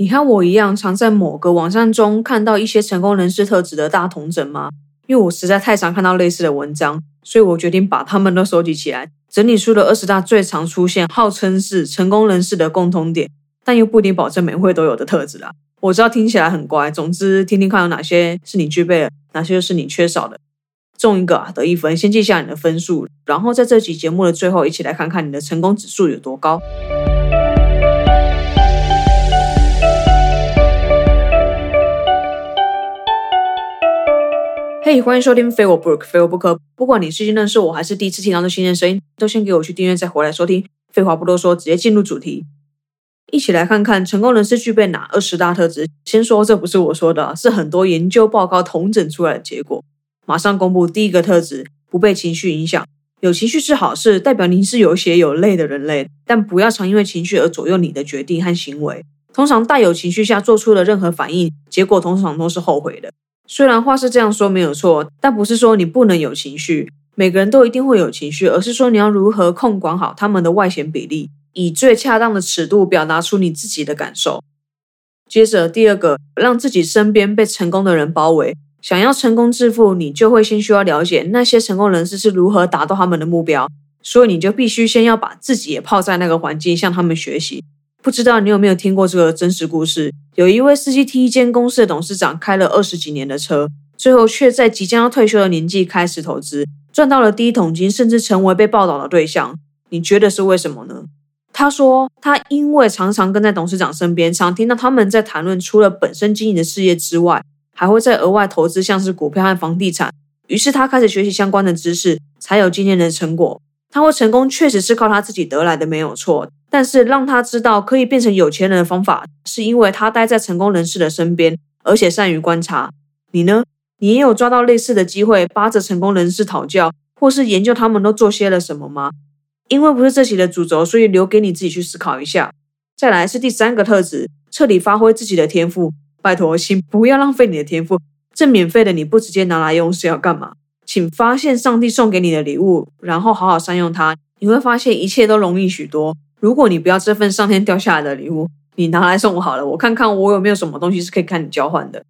你和我一样，常在某个网站中看到一些成功人士特质的大同整吗？因为我实在太常看到类似的文章，所以我决定把他们都收集起来，整理出了二十大最常出现、号称是成功人士的共通点，但又不一定保证每会都有的特质啦。我知道听起来很乖，总之听听看有哪些是你具备的，哪些又是你缺少的。中一个啊，得一分，先记下你的分数，然后在这集节目的最后，一起来看看你的成功指数有多高。嘿，欢迎收听非我不可，非我不可。不管你是新认识我还是第一次听到这新鲜声音，都先给我去订阅，再回来收听。废话不多说，直接进入主题，一起来看看成功人士具备哪二十大特质。先说，这不是我说的，是很多研究报告统整出来的结果。马上公布第一个特质：不被情绪影响。有情绪是好事，代表您是有血有泪的人类。但不要常因为情绪而左右你的决定和行为。通常带有情绪下做出的任何反应，结果通常都是后悔的。虽然话是这样说没有错，但不是说你不能有情绪。每个人都一定会有情绪，而是说你要如何控管好他们的外显比例，以最恰当的尺度表达出你自己的感受。接着第二个，让自己身边被成功的人包围。想要成功致富，你就会先需要了解那些成功人士是如何达到他们的目标，所以你就必须先要把自己也泡在那个环境，向他们学习。不知道你有没有听过这个真实故事？有一位司机替一间公司的董事长开了二十几年的车，最后却在即将要退休的年纪开始投资，赚到了第一桶金，甚至成为被报道的对象。你觉得是为什么呢？他说，他因为常常跟在董事长身边，常听到他们在谈论除了本身经营的事业之外。还会再额外投资，像是股票和房地产。于是他开始学习相关的知识，才有今天的成果。他会成功，确实是靠他自己得来的，没有错。但是让他知道可以变成有钱人的方法，是因为他待在成功人士的身边，而且善于观察。你呢？你也有抓到类似的机会，扒着成功人士讨教，或是研究他们都做些了什么吗？因为不是这期的主轴，所以留给你自己去思考一下。再来是第三个特质，彻底发挥自己的天赋。拜托，请不要浪费你的天赋。这免费的你不直接拿来用是要干嘛？请发现上帝送给你的礼物，然后好好善用它。你会发现一切都容易许多。如果你不要这份上天掉下来的礼物，你拿来送我好了，我看看我有没有什么东西是可以看你交换的。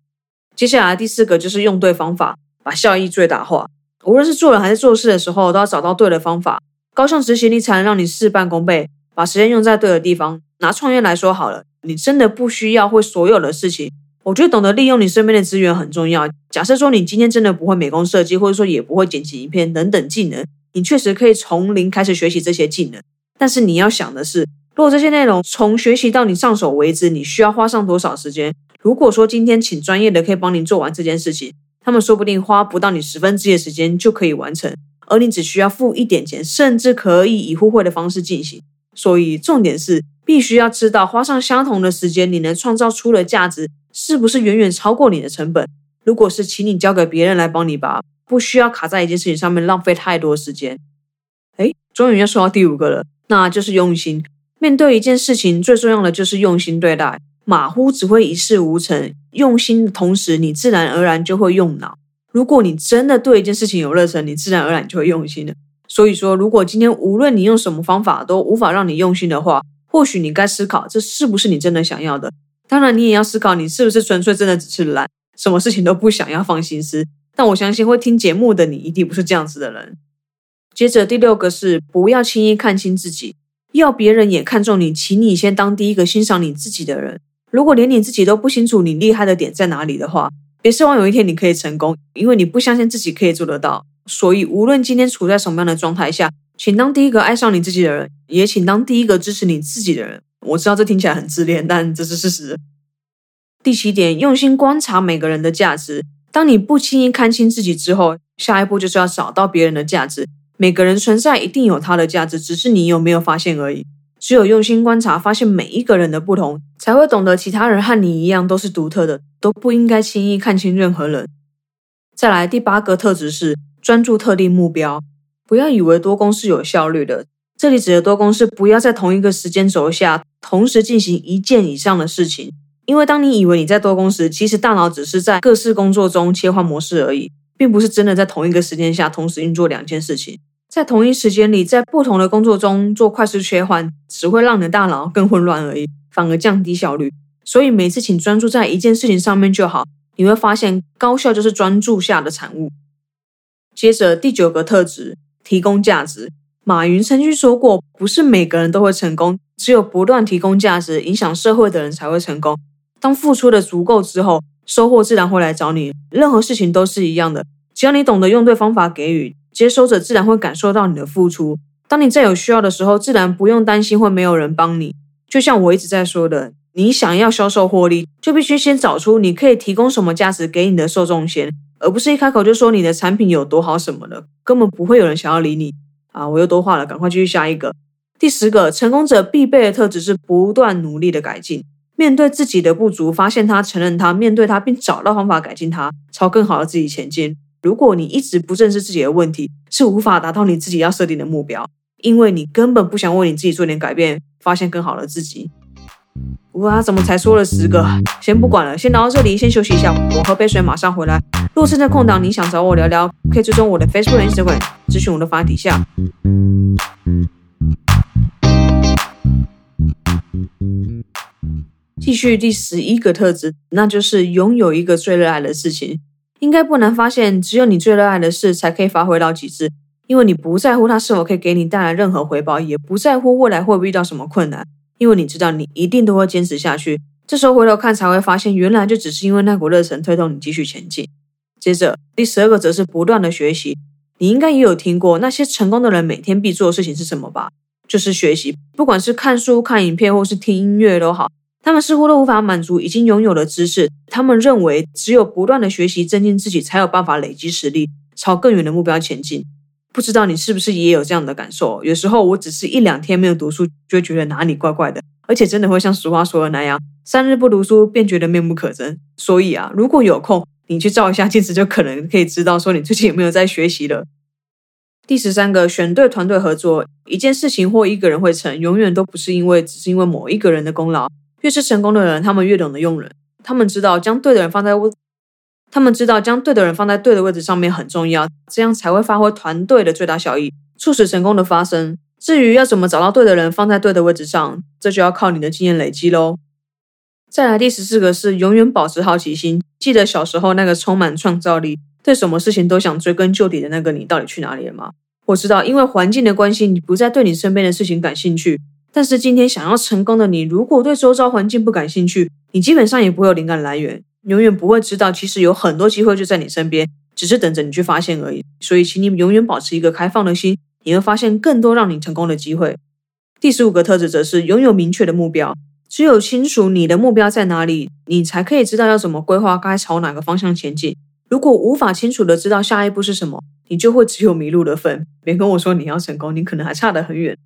接下来第四个就是用对方法，把效益最大化。无论是做人还是做事的时候，都要找到对的方法，高效执行力才能让你事半功倍。把时间用在对的地方。拿创业来说好了，你真的不需要会所有的事情。我觉得懂得利用你身边的资源很重要。假设说你今天真的不会美工设计，或者说也不会剪辑影片等等技能，你确实可以从零开始学习这些技能。但是你要想的是，如果这些内容从学习到你上手为止，你需要花上多少时间？如果说今天请专业的可以帮你做完这件事情，他们说不定花不到你十分之一的时间就可以完成，而你只需要付一点钱，甚至可以以互惠的方式进行。所以重点是，必须要知道花上相同的时间，你能创造出的价值。是不是远远超过你的成本？如果是，请你交给别人来帮你吧，不需要卡在一件事情上面浪费太多时间。哎，终于要说到第五个了，那就是用心。面对一件事情，最重要的就是用心对待。马虎只会一事无成，用心的同时，你自然而然就会用脑。如果你真的对一件事情有热忱，你自然而然就会用心的。所以说，如果今天无论你用什么方法都无法让你用心的话，或许你该思考，这是不是你真的想要的。当然，你也要思考，你是不是纯粹真的只是懒，什么事情都不想要放心思。但我相信会听节目的你，一定不是这样子的人。接着第六个是，不要轻易看清自己，要别人也看重你，请你先当第一个欣赏你自己的人。如果连你自己都不清楚你厉害的点在哪里的话，别奢望有一天你可以成功，因为你不相信自己可以做得到。所以，无论今天处在什么样的状态下，请当第一个爱上你自己的人，也请当第一个支持你自己的人。我知道这听起来很自恋，但这是事实。第七点，用心观察每个人的价值。当你不轻易看清自己之后，下一步就是要找到别人的价值。每个人存在一定有它的价值，只是你有没有发现而已。只有用心观察，发现每一个人的不同，才会懂得其他人和你一样都是独特的，都不应该轻易看清任何人。再来，第八个特质是专注特定目标，不要以为多工是有效率的。这里指的多工是不要在同一个时间轴下同时进行一件以上的事情，因为当你以为你在多工时，其实大脑只是在各式工作中切换模式而已，并不是真的在同一个时间下同时运作两件事情。在同一时间里，在不同的工作中做快速切换，只会让你的大脑更混乱而已，反而降低效率。所以每次请专注在一件事情上面就好。你会发现，高效就是专注下的产物。接着第九个特质，提供价值。马云曾经说过，不是每个人都会成功，只有不断提供价值、影响社会的人才会成功。当付出的足够之后，收获自然会来找你。任何事情都是一样的，只要你懂得用对方法给予，接收者自然会感受到你的付出。当你再有需要的时候，自然不用担心会没有人帮你。就像我一直在说的，你想要销售获利，就必须先找出你可以提供什么价值给你的受众先，而不是一开口就说你的产品有多好什么的，根本不会有人想要理你。啊，我又多话了，赶快继续下一个。第十个，成功者必备的特质是不断努力的改进。面对自己的不足，发现它，承认它，面对它，并找到方法改进它，朝更好的自己前进。如果你一直不正视自己的问题，是无法达到你自己要设定的目标，因为你根本不想为你自己做点改变，发现更好的自己。哇，怎么才说了十个？先不管了，先聊到这里，先休息一下，我喝杯水，马上回来。如果正在空档，你想找我聊聊，可以追踪我的 Facebook、Instagram，咨询我的发底下。继续第十一个特质，那就是拥有一个最热爱的事情。应该不难发现，只有你最热爱的事才可以发挥到极致，因为你不在乎它是否可以给你带来任何回报，也不在乎未来会不会遇到什么困难。因为你知道，你一定都会坚持下去。这时候回头看，才会发现，原来就只是因为那股热忱推动你继续前进。接着，第十二个则是不断的学习。你应该也有听过，那些成功的人每天必做的事情是什么吧？就是学习。不管是看书、看影片，或是听音乐都好，他们似乎都无法满足已经拥有的知识。他们认为，只有不断的学习、增进自己，才有办法累积实力，朝更远的目标前进。不知道你是不是也有这样的感受？有时候我只是一两天没有读书，就会觉得哪里怪怪的，而且真的会像俗话说的那样，三日不读书便觉得面目可憎。所以啊，如果有空，你去照一下镜子，就可能可以知道说你最近有没有在学习了。第十三个，选对团队合作，一件事情或一个人会成，永远都不是因为只是因为某一个人的功劳。越是成功的人，他们越懂得用人，他们知道将对的人放在位。他们知道将对的人放在对的位置上面很重要，这样才会发挥团队的最大效益，促使成功的发生。至于要怎么找到对的人放在对的位置上，这就要靠你的经验累积喽。再来第十四个是永远保持好奇心，记得小时候那个充满创造力、对什么事情都想追根究底的那个你，到底去哪里了吗？我知道，因为环境的关系，你不再对你身边的事情感兴趣。但是今天想要成功的你，如果对周遭环境不感兴趣，你基本上也不会有灵感来源。永远不会知道，其实有很多机会就在你身边，只是等着你去发现而已。所以，请你永远保持一个开放的心，你会发现更多让你成功的机会。第十五个特质则是拥有明确的目标。只有清楚你的目标在哪里，你才可以知道要怎么规划，该朝哪个方向前进。如果无法清楚的知道下一步是什么，你就会只有迷路的份。别跟我说你要成功，你可能还差得很远。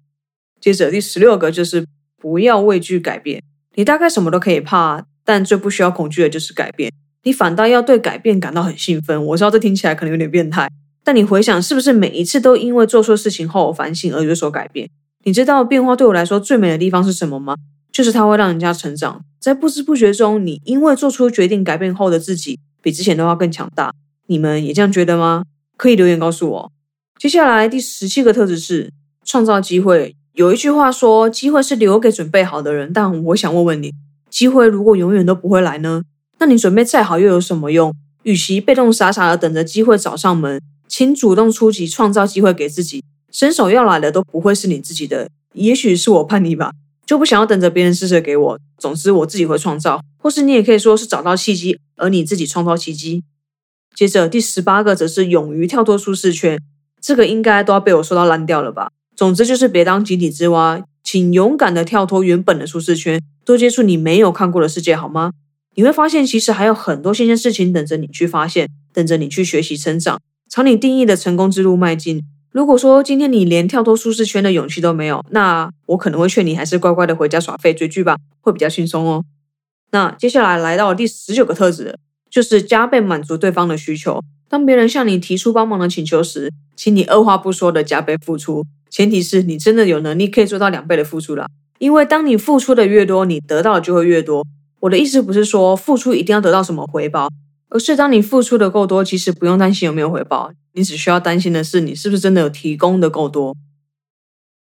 接着第十六个就是不要畏惧改变。你大概什么都可以怕。但最不需要恐惧的就是改变，你反倒要对改变感到很兴奋。我知道这听起来可能有点变态，但你回想，是不是每一次都因为做错事情后反省而有所改变？你知道变化对我来说最美的地方是什么吗？就是它会让人家成长，在不知不觉中，你因为做出决定改变后的自己，比之前都要更强大。你们也这样觉得吗？可以留言告诉我。接下来第十七个特质是创造机会。有一句话说，机会是留给准备好的人，但我想问问你。机会如果永远都不会来呢？那你准备再好又有什么用？与其被动傻傻的等着机会找上门，请主动出击，创造机会给自己。伸手要来的都不会是你自己的，也许是我叛逆吧，就不想要等着别人施舍给我。总之我自己会创造，或是你也可以说是找到契机，而你自己创造契机。接着第十八个则是勇于跳脱舒适圈，这个应该都要被我说到烂掉了吧？总之就是别当井底之蛙。请勇敢的跳脱原本的舒适圈，多接触你没有看过的世界，好吗？你会发现，其实还有很多新鲜事情等着你去发现，等着你去学习成长，朝你定义的成功之路迈进。如果说今天你连跳脱舒适圈的勇气都没有，那我可能会劝你还是乖乖的回家耍废追剧吧，会比较轻松哦。那接下来来到第十九个特质，就是加倍满足对方的需求。当别人向你提出帮忙的请求时，请你二话不说的加倍付出。前提是你真的有能力可以做到两倍的付出了，因为当你付出的越多，你得到的就会越多。我的意思不是说付出一定要得到什么回报，而是当你付出的够多，其实不用担心有没有回报，你只需要担心的是你是不是真的有提供的够多。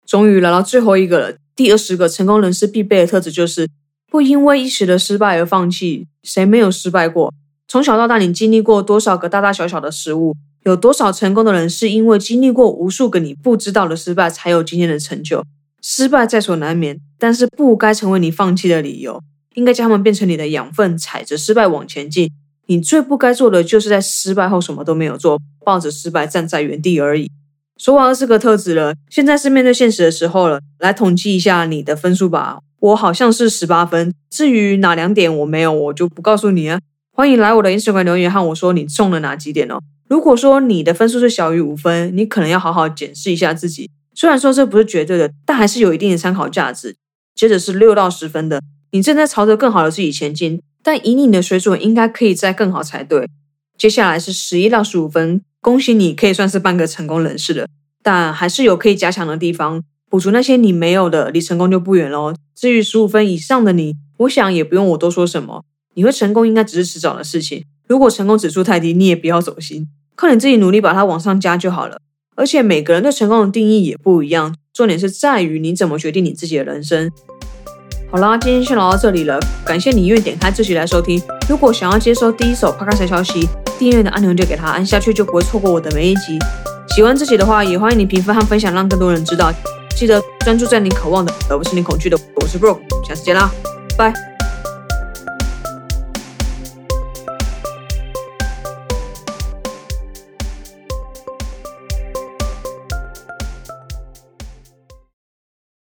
终于来到最后一个了，第二十个成功人士必备的特质就是不因为一时的失败而放弃。谁没有失败过？从小到大，你经历过多少个大大小小的失误？有多少成功的人是因为经历过无数个你不知道的失败，才有今天的成就？失败在所难免，但是不该成为你放弃的理由，应该将它们变成你的养分，踩着失败往前进。你最不该做的，就是在失败后什么都没有做，抱着失败站在原地而已。说完二十个特质了，现在是面对现实的时候了。来统计一下你的分数吧。我好像是十八分，至于哪两点我没有，我就不告诉你啊。欢迎来我的 Instagram 留言和我说你中了哪几点哦。如果说你的分数是小于五分，你可能要好好检视一下自己。虽然说这不是绝对的，但还是有一定的参考价值。接着是六到十分的，你正在朝着更好的自己前进。但以你的水准，应该可以再更好才对。接下来是十一到十五分，恭喜你可以算是半个成功人士了，但还是有可以加强的地方，补足那些你没有的，离成功就不远喽。至于十五分以上的你，我想也不用我多说什么，你会成功应该只是迟早的事情。如果成功指数太低，你也不要走心，靠你自己努力把它往上加就好了。而且每个人对成功的定义也不一样，重点是在于你怎么决定你自己的人生。好啦，今天先聊到这里了。感谢你愿意点开这集来收听。如果想要接收第一手 Podcast 消息，订阅的按钮就给它按下去，就不会错过我的每一集。喜欢这集的话，也欢迎你评分和分享，让更多人知道。记得专注在你渴望的，而不是你恐惧的。我是 Bro，下次见啦，拜。